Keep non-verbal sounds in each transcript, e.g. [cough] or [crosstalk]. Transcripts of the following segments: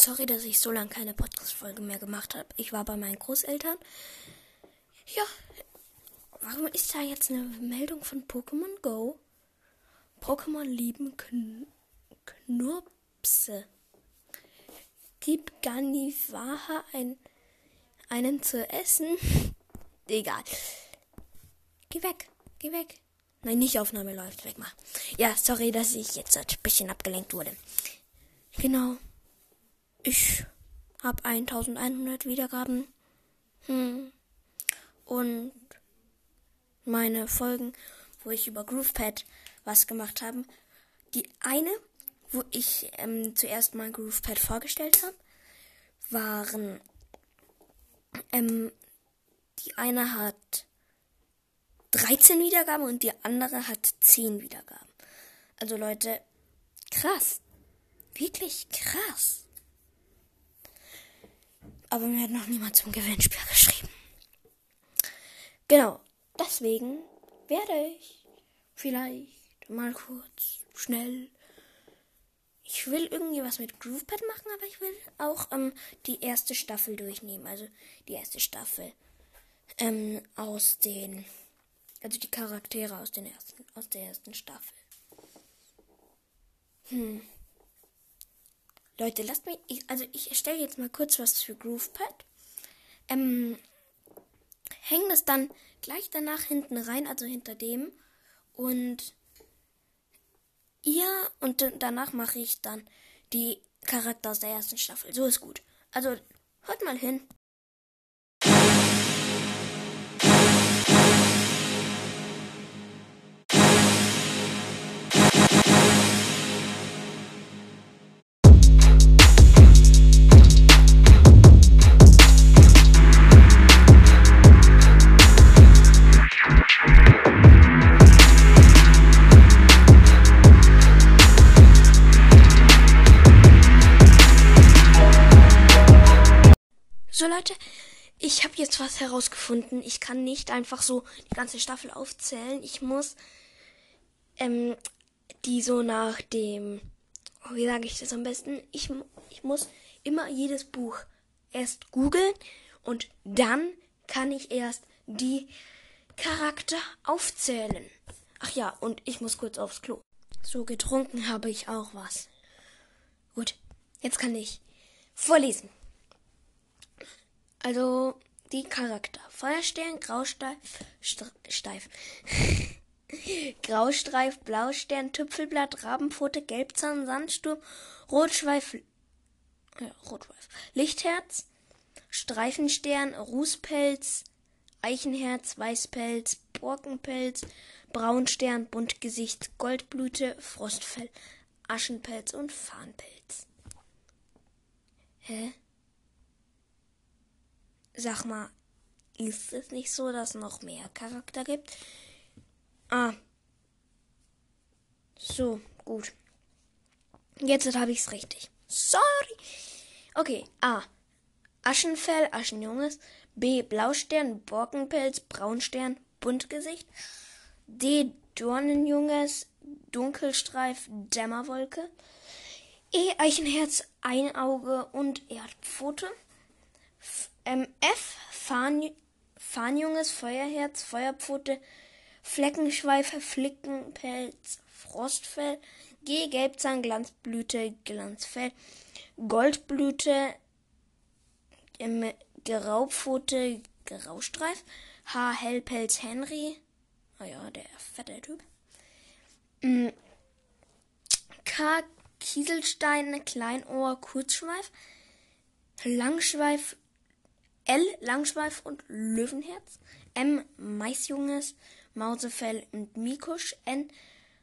Sorry, dass ich so lange keine Podcast-Folge mehr gemacht habe. Ich war bei meinen Großeltern. Ja, warum ist da jetzt eine Meldung von Pokémon Go? Pokémon lieben Kn Knurpse. Gib Ganivaha ein, einen zu essen. [laughs] Egal. Geh weg, geh weg. Nein, nicht Aufnahme läuft. Weg mal. Ja, sorry, dass ich jetzt ein bisschen abgelenkt wurde. Genau. Ich habe 1100 Wiedergaben. Hm. Und meine Folgen, wo ich über GroovePad was gemacht habe. Die eine, wo ich ähm, zuerst mal GroovePad vorgestellt habe, waren ähm, die eine hat 13 Wiedergaben und die andere hat 10 Wiedergaben. Also Leute, krass. Wirklich krass. Aber mir hat noch niemand zum Gewinnspiel geschrieben. Genau, deswegen werde ich vielleicht mal kurz, schnell. Ich will irgendwie was mit GroovePad machen, aber ich will auch ähm, die erste Staffel durchnehmen. Also die erste Staffel ähm, aus den also die Charaktere aus, den ersten, aus der ersten Staffel. Hm. Leute, lasst mich. Ich, also ich erstelle jetzt mal kurz was für GroovePad. Ähm, hänge das dann gleich danach hinten rein, also hinter dem. Und ihr und danach mache ich dann die Charakter aus der ersten Staffel. So ist gut. Also hört mal hin. So Leute, ich habe jetzt was herausgefunden. Ich kann nicht einfach so die ganze Staffel aufzählen. Ich muss ähm, die so nach dem, oh, wie sage ich das am besten? Ich, ich muss immer jedes Buch erst googeln und dann kann ich erst die Charakter aufzählen. Ach ja, und ich muss kurz aufs Klo. So getrunken habe ich auch was. Gut, jetzt kann ich vorlesen. Also die Charakter. Feuerstern, Graustreif, Steif. [laughs] Graustreif, Blaustern, Tüpfelblatt, Rabenpfote, Gelbzahn, Sandsturm, Rotschweif, ja, Rotschweif, Lichtherz, Streifenstern, Rußpelz, Eichenherz, Weißpelz, Borkenpelz, Braunstern, Buntgesicht, Goldblüte, Frostfell, Aschenpelz und Fahnpelz. Hä? Sag mal, ist es nicht so, dass es noch mehr Charakter gibt? Ah. So, gut. Jetzt habe ich es richtig. Sorry. Okay, A. Aschenfell, Aschenjunges. B. Blaustern, Borkenpelz, Braunstern, Buntgesicht. D. Dornenjunges, Dunkelstreif, Dämmerwolke. E. Eichenherz, Einauge und Erdpfote. Ähm, F. Fahn, Fahnjunges, Feuerherz, Feuerpfote, Fleckenschweife, Flickenpelz, Frostfell. G. Gelbzahn, Glanzblüte, Glanzfell. Goldblüte, ähm, Graupfote, Graustreif. H. Hellpelz, Henry. Ah ja, der fette Typ. Mhm. K. Kieselstein, Kleinohr, Kurzschweif. Langschweif, L. Langschweif und Löwenherz. M. Maisjunges, Mausefell und Mikusch. N.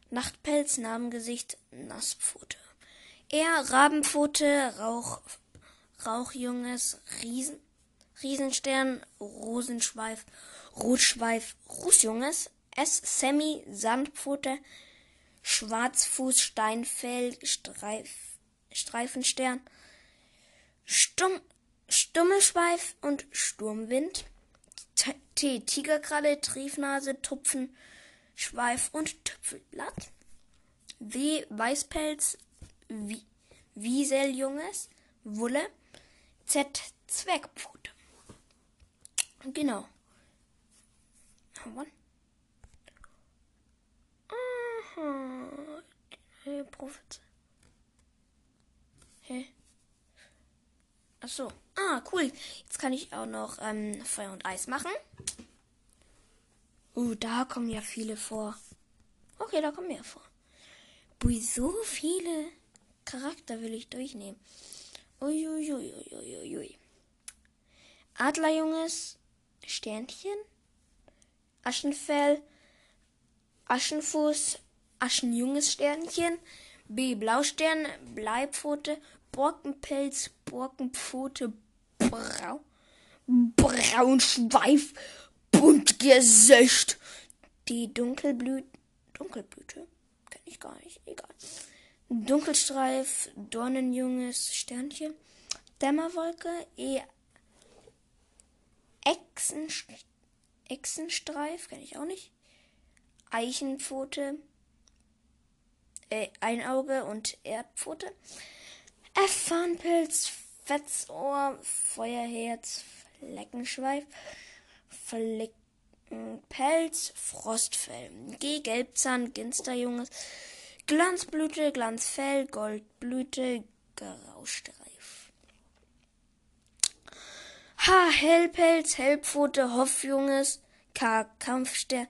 Nachtpelz, Narbengesicht, Nasspfote. R. Rabenpfote, Rauch, Rauchjunges, Riesen, Riesenstern, Rosenschweif, Rotschweif, Rußjunges. S. Semi, Sandpfote, Schwarzfuß, Steinfell, Streif, Streifenstern. Stumm, Stummelschweif und Sturmwind. T. Tigerkralle, Triefnase, Tupfen, Schweif und Tüpfelblatt. W. Weißpelz, Wieseljunges, Wolle. Z. Zwergpfote. Genau. Aha. Prophet. Hä? Hey. Ach so. Ah, cool. Jetzt kann ich auch noch ähm, Feuer und Eis machen. Uh, da kommen ja viele vor. Okay, da kommen mehr vor. Bui, so viele Charakter will ich durchnehmen. Uiuiuiuiui. Adlerjunges, Sternchen, Aschenfell, Aschenfuß, Aschenjunges Sternchen, B. Blaustern, Bleipfote, Borkenpelz, Borkenpfote, Brau, Braunschweif, Buntgesicht. Die Dunkelblüte, Dunkelblüte, kenn ich gar nicht, egal. Dunkelstreif, Dornenjunges Sternchen, Dämmerwolke, E. Echsen, Echsenstreif, kenne ich auch nicht. Eichenpfote, äh, Einauge und Erdpfote. F. Fahnpilz, Fetzohr, Feuerherz, Fleckenschweif, Fleckenpelz, Frostfell. G. Gelbzahn, Ginsterjunges, Glanzblüte, Glanzfell, Goldblüte, Graustreif. H. Hellpelz, Hellpfote, Hoffjunges, K. Kampfstern,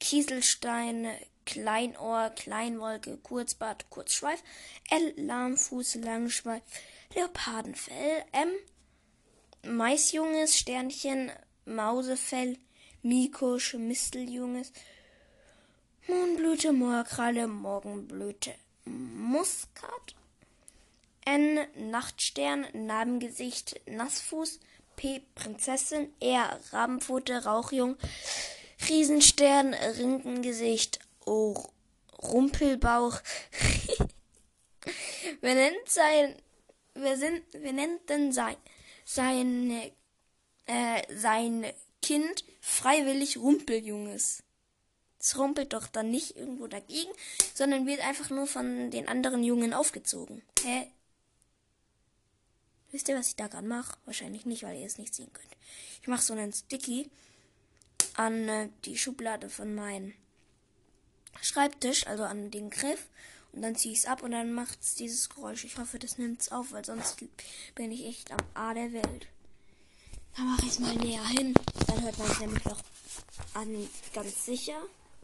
Kieselstein, Kleinohr, Kleinwolke, Kurzbart, Kurzschweif, L, Lahmfuß, Langschweif, Leopardenfell, M, Maisjunges, Sternchen, Mausefell, Mikusch, Misteljunges, Mohnblüte, Moorkralle, Morgenblüte, Muskat, N, Nachtstern, Narbengesicht, Nassfuß, P, Prinzessin, R, Rabenpfote, Rauchjung, Riesenstern, Rinkengesicht, oh, Rumpelbauch. [laughs] wer nennt sein, wer sind, wer nennt denn sein, sein, äh, sein Kind freiwillig Rumpeljunges? Es rumpelt doch dann nicht irgendwo dagegen, sondern wird einfach nur von den anderen Jungen aufgezogen. Hä? Wisst ihr, was ich da gerade mache? Wahrscheinlich nicht, weil ihr es nicht sehen könnt. Ich mache so einen Sticky an äh, die Schublade von meinen Schreibtisch, also an den Griff. Und dann ziehe ich es ab und dann macht es dieses Geräusch. Ich hoffe, das nimmt es auf, weil sonst bin ich echt am A der Welt. Da mache ich es mal näher hin. Dann hört man es nämlich noch an, ganz sicher.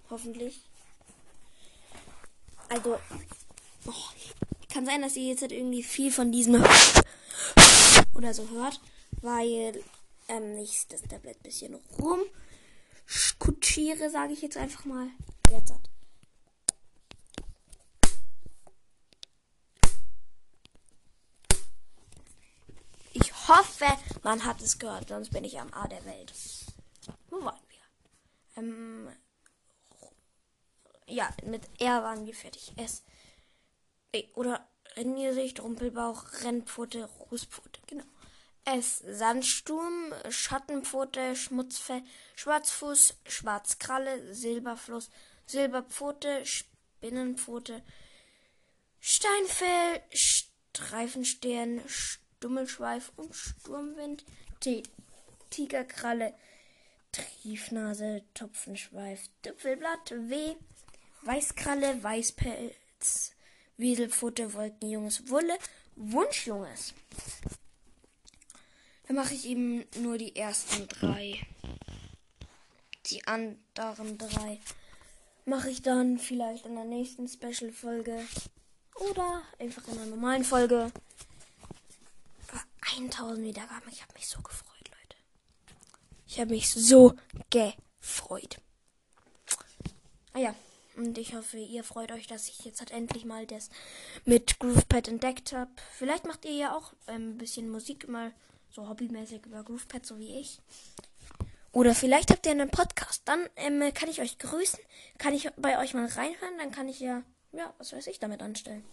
Hoffentlich. Also, oh, kann sein, dass ihr jetzt halt irgendwie viel von diesem oder so hört, weil ähm, ich das Tablet ein bisschen rumkutschiere, sage ich jetzt einfach mal. Jetzt hat. Hoffe, man hat es gehört, sonst bin ich am A der Welt. Wo waren wir? Ähm, ja, mit R waren wir fertig. S. Oder Renniersicht, Rumpelbauch, Rennpfote, Rußpfote, genau. S. Sandsturm, Schattenpfote, Schmutzfell, Schwarzfuß, Schwarzkralle, Silberfluss, Silberpfote, Spinnenpfote, Steinfell, Streifenstern, Dummelschweif und Sturmwind. T. Tigerkralle. Triefnase, Topfenschweif, Düpfelblatt, W. Weißkralle, Weißpelz, Wieselpfote, Wolkenjunges, Wulle, Wunschjunges. Dann mache ich eben nur die ersten drei. Die anderen drei mache ich dann vielleicht in der nächsten Special-Folge. Oder einfach in einer normalen Folge. 1000 Wiedergaben. Ich habe mich so gefreut, Leute. Ich habe mich so gefreut. Ah ja, und ich hoffe, ihr freut euch, dass ich jetzt halt endlich mal das mit GroovePad entdeckt habe. Vielleicht macht ihr ja auch ein bisschen Musik mal so hobbymäßig über GroovePad, so wie ich. Oder vielleicht habt ihr einen Podcast. Dann ähm, kann ich euch grüßen. Kann ich bei euch mal reinhören. Dann kann ich ja, ja, was weiß ich damit anstellen.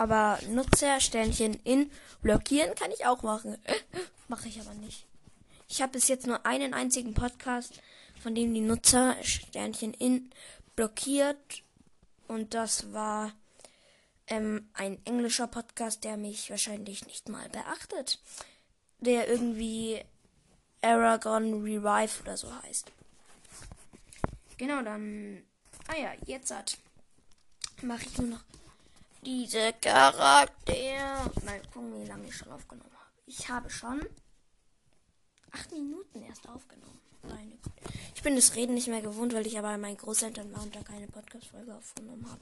Aber Nutzersternchen in blockieren kann ich auch machen. [laughs] Mache ich aber nicht. Ich habe bis jetzt nur einen einzigen Podcast, von dem die Nutzersternchen in blockiert. Und das war ähm, ein englischer Podcast, der mich wahrscheinlich nicht mal beachtet. Der irgendwie Aragon Revive oder so heißt. Genau, dann. Ah ja, jetzt hat. Mache ich nur noch diese Charakter. Mal gucken, wie lange ich schon aufgenommen habe. Ich habe schon acht Minuten erst aufgenommen. Meine Ich bin das Reden nicht mehr gewohnt, weil ich aber meinen Großeltern war und da keine Podcast-Folge aufgenommen habe.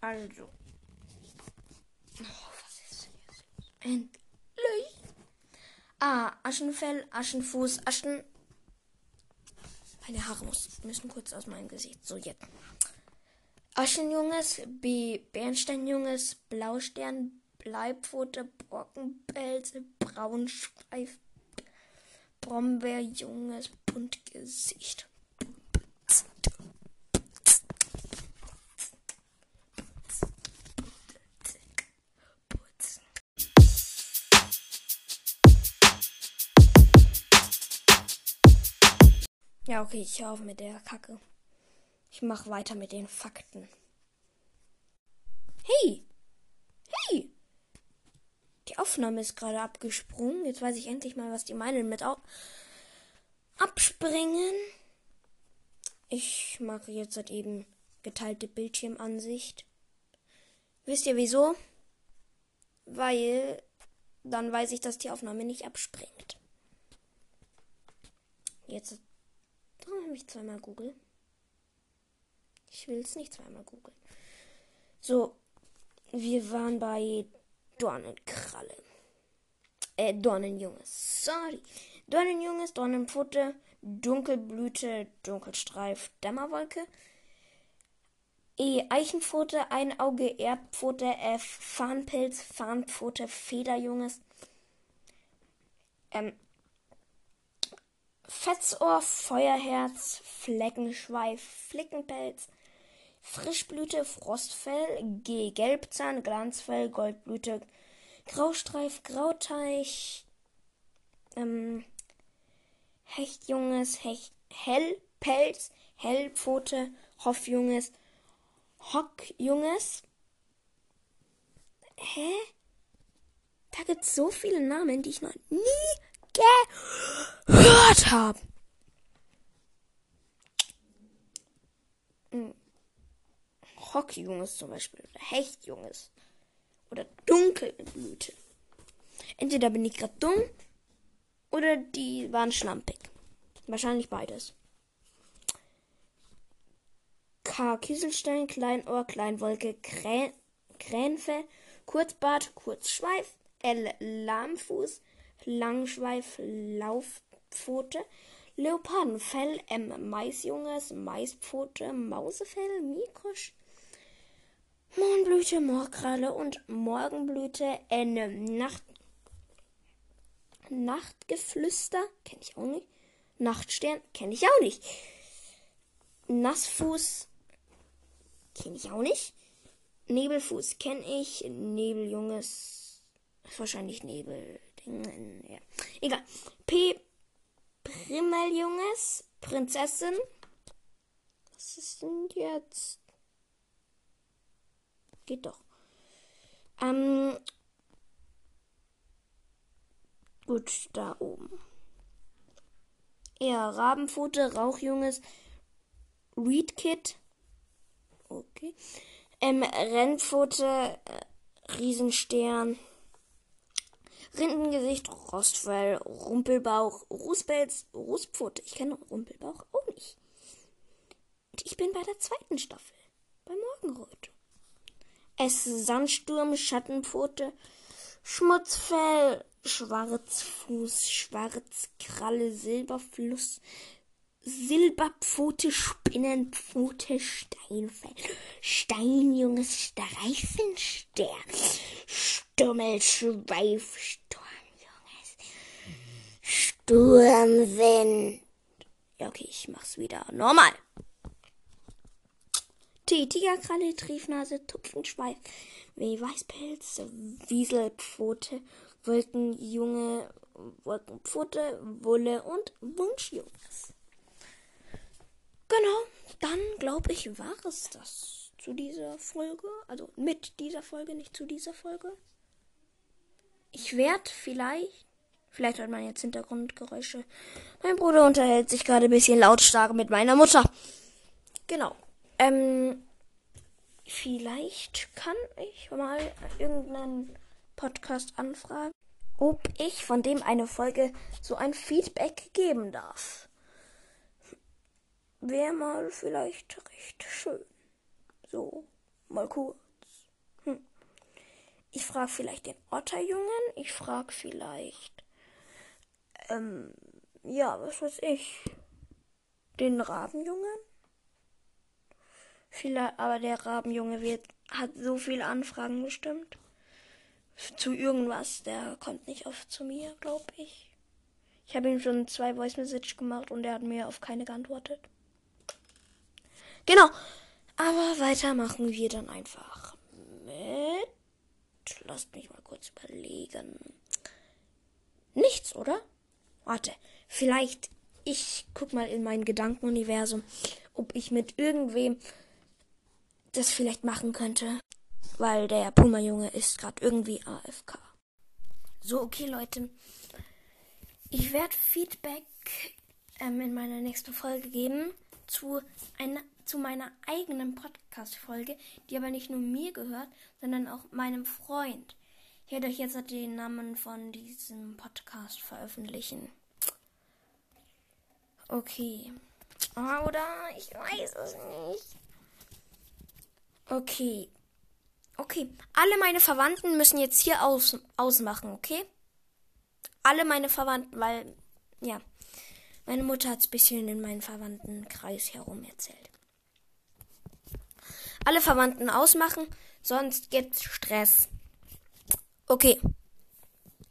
Also. Oh, was ist denn jetzt? Endlich. Ah, Aschenfell, Aschenfuß, Aschen. Meine Haare müssen kurz aus meinem Gesicht. So, jetzt. Aschenjunges, B. Bernsteinjunges, Blaustern, Bleipfote, Brockenpelz, Braunschweif, Brombeerjunges, Buntgesicht. Ja, okay, ich höre auf mit der Kacke. Ich mache weiter mit den Fakten. Hey! Hey! Die Aufnahme ist gerade abgesprungen. Jetzt weiß ich endlich mal, was die meinen mit Au abspringen. Ich mache jetzt halt eben geteilte Bildschirmansicht. Wisst ihr wieso? Weil dann weiß ich, dass die Aufnahme nicht abspringt. Jetzt Warum habe ich zweimal Google? Ich will es nicht zweimal googeln. So, wir waren bei Dornenkralle. Äh, Dornenjunges. Sorry. Dornenjunges, Dornenpfote, Dunkelblüte, Dunkelstreif, Dämmerwolke. E. Eichenpfote, Einauge, Erdpfote, F. Fahnpilz, Fahnpfote, Federjunges. Ähm, Fetzohr, Feuerherz, Fleckenschweif, Flickenpelz, Frischblüte, Frostfell, G. Gelbzahn, Glanzfell, Goldblüte, Graustreif, Grauteich, ähm, Hechtjunges, Hecht, Hellpelz, Hellpfote, Hoffjunges, Hockjunges. Hä? Da gibt's so viele Namen, die ich noch nie gehört habe. Hm. Hockjunges zum Beispiel. Oder Hechtjunges. Oder Dunkelblüte. Entweder bin ich gerade dumm oder die waren schlampig. Wahrscheinlich beides. K. Kieselstein, Kleinohr, Kleinwolke, Krä Kränfe, Kurzbart, Kurzschweif, L. Lahmfuß, Langschweif, Laufpfote, Leopardenfell, M. Maisjunges, Maispfote, Mausefell, Mikrosch, Mohnblüte, Moorkralle und Morgenblüte, N. Nacht, Nachtgeflüster, kenne ich auch nicht. Nachtstern, kenne ich auch nicht. Nassfuß, kenne ich auch nicht. Nebelfuß kenne ich. Nebeljunges, wahrscheinlich Nebel. Ja. Egal. P. Primmeljunges. Prinzessin. Was ist denn jetzt? Geht doch. Ähm. Gut, da oben. Ja, Rabenpfote, Rauchjunges, Reedkit. Okay. Ähm, Rennpfote, äh, Riesenstern. Rindengesicht, Rostfell, Rumpelbauch, Rußpelz, Rußpfote. Ich kenne Rumpelbauch auch nicht. Und ich bin bei der zweiten Staffel. Bei Morgenrot. Es Sandsturm, Schattenpfote, Schmutzfell, Schwarzfuß, Schwarzkralle, Silberfluss, Silberpfote, Spinnenpfote, Steinfell, Steinjunges, Streifenster, Stummelschweif, Sturmjunges, Sturmwind. Ja, okay, ich mach's wieder normal. T, Tigerkralle, Triefnase, Tupfenschweif, Weißpelz, Wieselpfote, Wolkenjunge, Wolkenpfote, Wulle und Wunschjunges. Genau, dann glaube ich, war es das zu dieser Folge. Also mit dieser Folge, nicht zu dieser Folge. Ich werde vielleicht, vielleicht hört man jetzt Hintergrundgeräusche. Mein Bruder unterhält sich gerade ein bisschen lautstark mit meiner Mutter. Genau. Ähm, vielleicht kann ich mal irgendeinen Podcast anfragen, ob ich von dem eine Folge so ein Feedback geben darf. Wäre mal vielleicht recht schön. So, mal kurz. Hm. Ich frage vielleicht den Otterjungen. Ich frage vielleicht, ähm, ja, was weiß ich, den Rabenjungen. Vielleicht, aber der Rabenjunge wird, hat so viele Anfragen bestimmt. Zu irgendwas. Der kommt nicht oft zu mir, glaube ich. Ich habe ihm schon zwei Voice Message gemacht und er hat mir auf keine geantwortet. Genau. Aber weiter machen wir dann einfach mit. Lasst mich mal kurz überlegen. Nichts, oder? Warte. Vielleicht. Ich guck mal in mein Gedankenuniversum, ob ich mit irgendwem das vielleicht machen könnte. Weil der Puma-Junge ist gerade irgendwie AFK. So, okay, Leute. Ich werde Feedback ähm, in meiner nächsten Folge geben zu, einer, zu meiner eigenen Podcast-Folge, die aber nicht nur mir gehört, sondern auch meinem Freund. Ich werde euch jetzt den Namen von diesem Podcast veröffentlichen. Okay. Oder? Ich weiß es nicht. Okay. Okay. Alle meine Verwandten müssen jetzt hier aus, ausmachen, okay? Alle meine Verwandten, weil, ja. Meine Mutter hat es ein bisschen in meinen Verwandtenkreis herum erzählt. Alle Verwandten ausmachen, sonst gibt's Stress. Okay.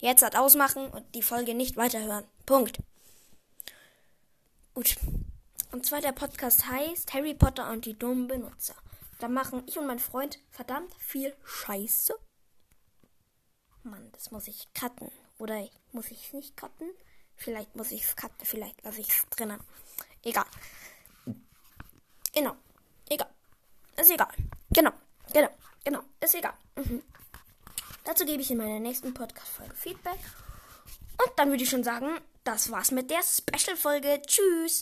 Jetzt hat ausmachen und die Folge nicht weiterhören. Punkt. Gut. Und zwar der Podcast heißt Harry Potter und die dummen Benutzer. Da machen ich und mein Freund verdammt viel Scheiße. Mann, das muss ich cutten. Oder muss ich es nicht cutten? Vielleicht muss ich es cutten, vielleicht lasse ich es drinnen. Egal. Genau. Egal. Ist egal. Genau. Genau. Genau. Ist egal. Mhm. Dazu gebe ich in meiner nächsten Podcast-Folge Feedback. Und dann würde ich schon sagen, das war's mit der Special-Folge. Tschüss.